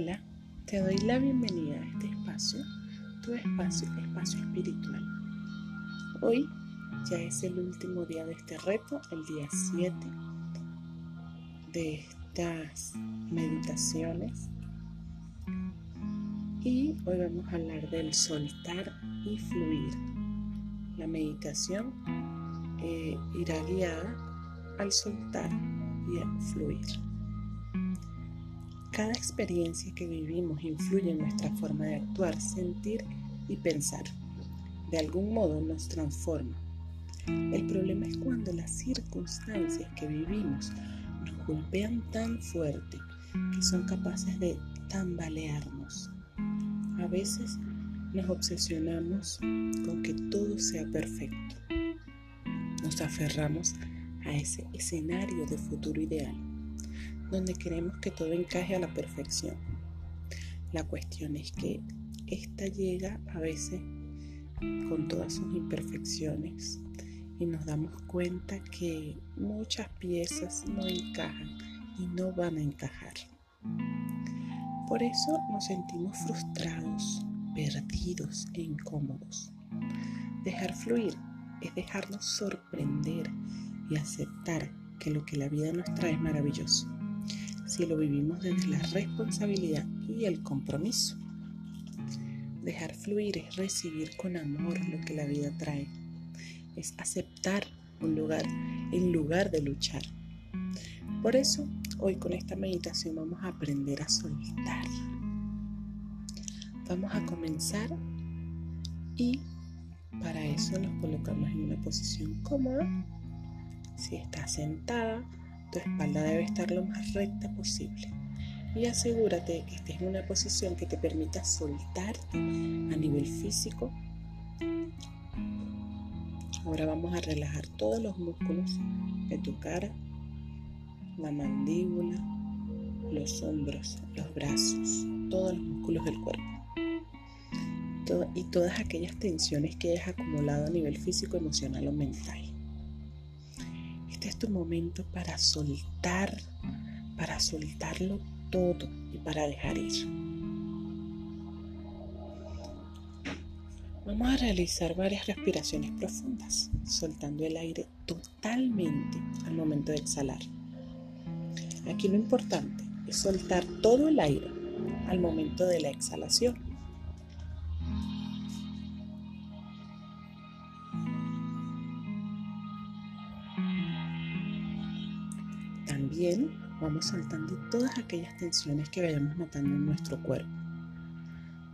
Hola, te doy la bienvenida a este espacio, tu espacio, espacio espiritual. Hoy ya es el último día de este reto, el día 7 de estas meditaciones. Y hoy vamos a hablar del soltar y fluir. La meditación eh, irá guiada al soltar y a fluir. Cada experiencia que vivimos influye en nuestra forma de actuar, sentir y pensar. De algún modo nos transforma. El problema es cuando las circunstancias que vivimos nos golpean tan fuerte que son capaces de tambalearnos. A veces nos obsesionamos con que todo sea perfecto. Nos aferramos a ese escenario de futuro ideal donde queremos que todo encaje a la perfección. La cuestión es que esta llega a veces con todas sus imperfecciones y nos damos cuenta que muchas piezas no encajan y no van a encajar. Por eso nos sentimos frustrados, perdidos e incómodos. Dejar fluir es dejarnos sorprender y aceptar que lo que la vida nos trae es maravilloso si lo vivimos desde la responsabilidad y el compromiso. Dejar fluir es recibir con amor lo que la vida trae. Es aceptar un lugar en lugar de luchar. Por eso, hoy con esta meditación vamos a aprender a soltar. Vamos a comenzar y para eso nos colocamos en una posición cómoda. Si estás sentada, tu espalda debe estar lo más recta posible y asegúrate que estés en una posición que te permita soltarte a nivel físico. Ahora vamos a relajar todos los músculos de tu cara, la mandíbula, los hombros, los brazos, todos los músculos del cuerpo. y todas aquellas tensiones que hayas acumulado a nivel físico, emocional o mental. Tu momento para soltar, para soltarlo todo y para dejar ir. Vamos a realizar varias respiraciones profundas, soltando el aire totalmente al momento de exhalar. Aquí lo importante es soltar todo el aire al momento de la exhalación. También vamos soltando todas aquellas tensiones que vayamos notando en nuestro cuerpo.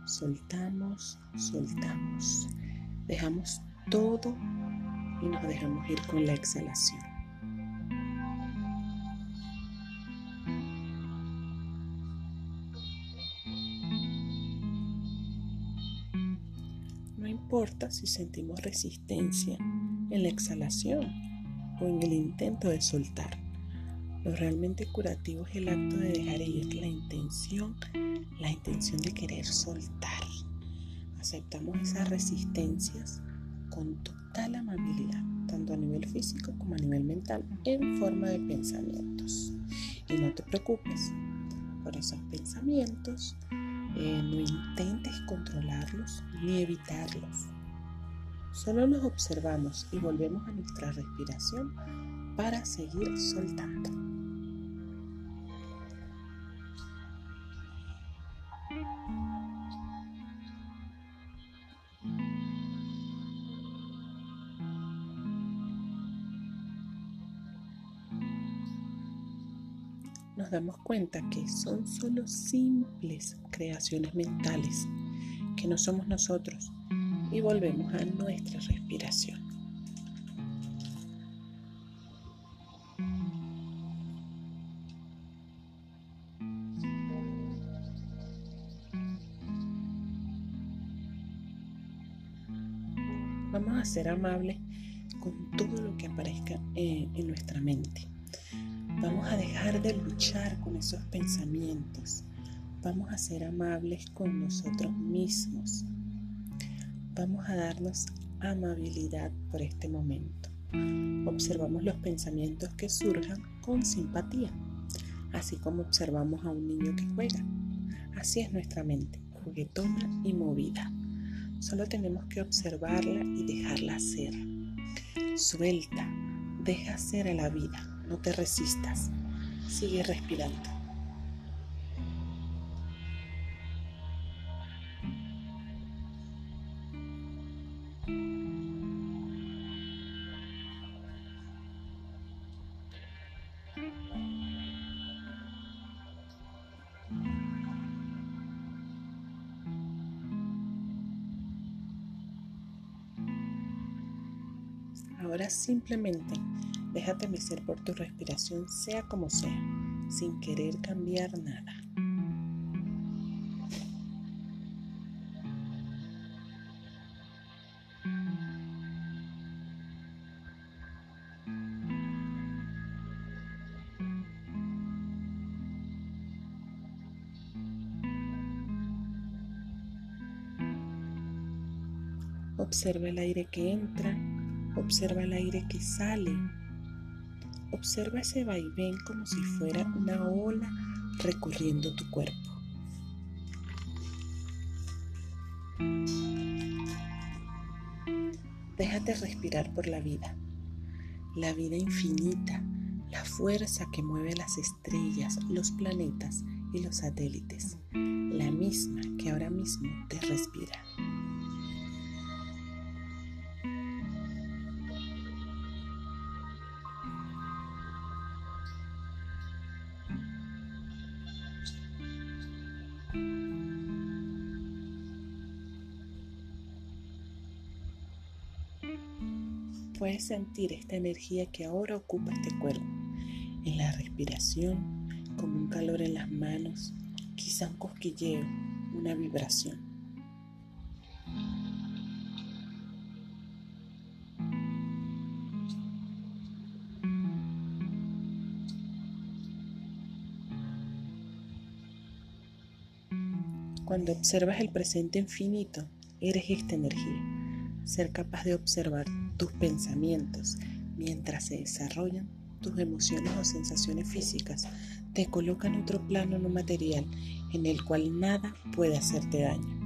Soltamos, soltamos. Dejamos todo y nos dejamos ir con la exhalación. No importa si sentimos resistencia en la exhalación o en el intento de soltar. Lo realmente curativo es el acto de dejar ir, la intención, la intención de querer soltar. Aceptamos esas resistencias con total amabilidad, tanto a nivel físico como a nivel mental, en forma de pensamientos. Y no te preocupes por esos pensamientos, eh, no intentes controlarlos ni evitarlos. Solo los observamos y volvemos a nuestra respiración para seguir soltando. Nos damos cuenta que son solo simples creaciones mentales, que no somos nosotros, y volvemos a nuestra respiración. Vamos a ser amables con todo lo que aparezca eh, en nuestra mente. Vamos a dejar de luchar con esos pensamientos. Vamos a ser amables con nosotros mismos. Vamos a darnos amabilidad por este momento. Observamos los pensamientos que surjan con simpatía, así como observamos a un niño que juega. Así es nuestra mente, juguetona y movida. Solo tenemos que observarla y dejarla ser. Suelta, deja ser a la vida, no te resistas. Sigue respirando. Ahora simplemente déjate mecer por tu respiración, sea como sea, sin querer cambiar nada. Observa el aire que entra Observa el aire que sale. Observa ese vaivén como si fuera una ola recorriendo tu cuerpo. Déjate respirar por la vida, la vida infinita, la fuerza que mueve las estrellas, los planetas y los satélites, la misma que ahora mismo te respira. Puedes sentir esta energía que ahora ocupa este cuerpo, en la respiración, como un calor en las manos, quizá un cosquilleo, una vibración. Cuando observas el presente infinito, eres esta energía ser capaz de observar tus pensamientos mientras se desarrollan tus emociones o sensaciones físicas te coloca en otro plano no material en el cual nada puede hacerte daño.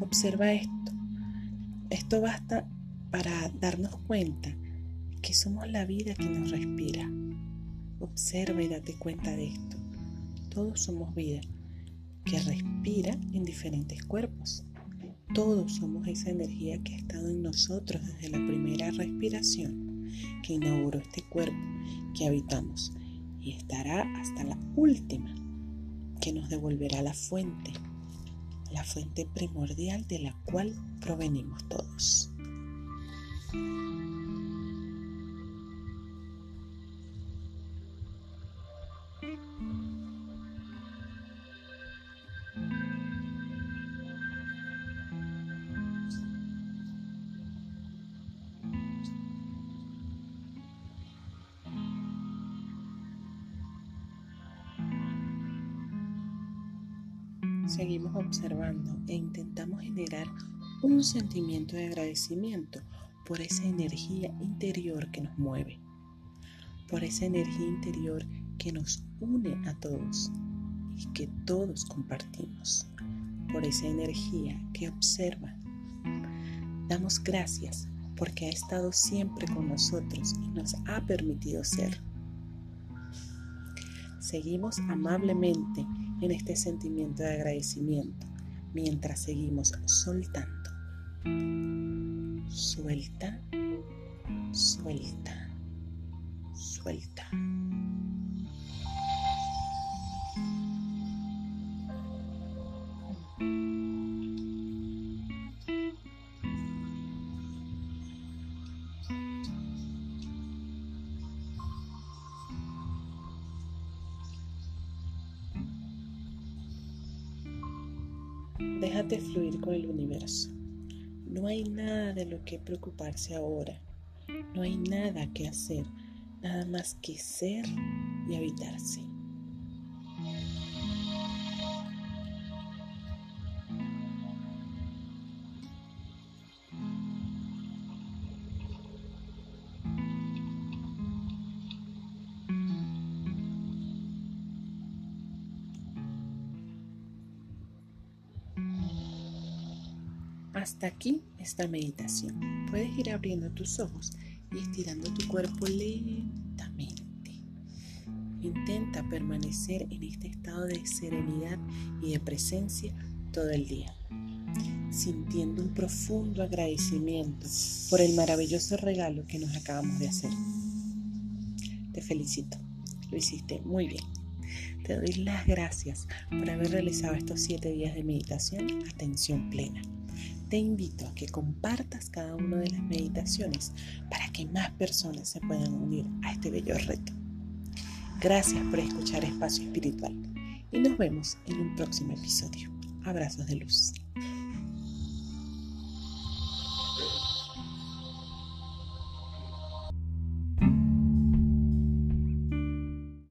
Observa esto. Esto basta para darnos cuenta que somos la vida que nos respira. Observa y date cuenta de esto. Todos somos vida que respira en diferentes cuerpos. Todos somos esa energía que ha estado en nosotros desde la primera respiración que inauguró este cuerpo que habitamos y estará hasta la última que nos devolverá la fuente, la fuente primordial de la cual provenimos todos. Seguimos observando e intentamos generar un sentimiento de agradecimiento por esa energía interior que nos mueve, por esa energía interior que nos une a todos y que todos compartimos, por esa energía que observa. Damos gracias porque ha estado siempre con nosotros y nos ha permitido ser. Seguimos amablemente en este sentimiento de agradecimiento mientras seguimos soltando. Suelta, suelta, suelta. Déjate fluir con el universo. No hay nada de lo que preocuparse ahora. No hay nada que hacer, nada más que ser y habitarse. Hasta aquí esta meditación. Puedes ir abriendo tus ojos y estirando tu cuerpo lentamente. Intenta permanecer en este estado de serenidad y de presencia todo el día, sintiendo un profundo agradecimiento por el maravilloso regalo que nos acabamos de hacer. Te felicito, lo hiciste muy bien. Te doy las gracias por haber realizado estos siete días de meditación atención plena. Te invito a que compartas cada una de las meditaciones para que más personas se puedan unir a este bello reto. Gracias por escuchar Espacio Espiritual y nos vemos en un próximo episodio. Abrazos de luz.